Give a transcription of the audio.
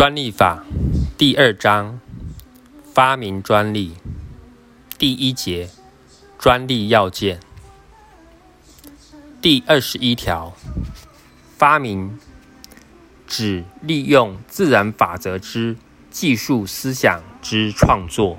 专利法第二章发明专利。第一节专利要件。第二十一条发明指利用自然法则之技术思想之创作。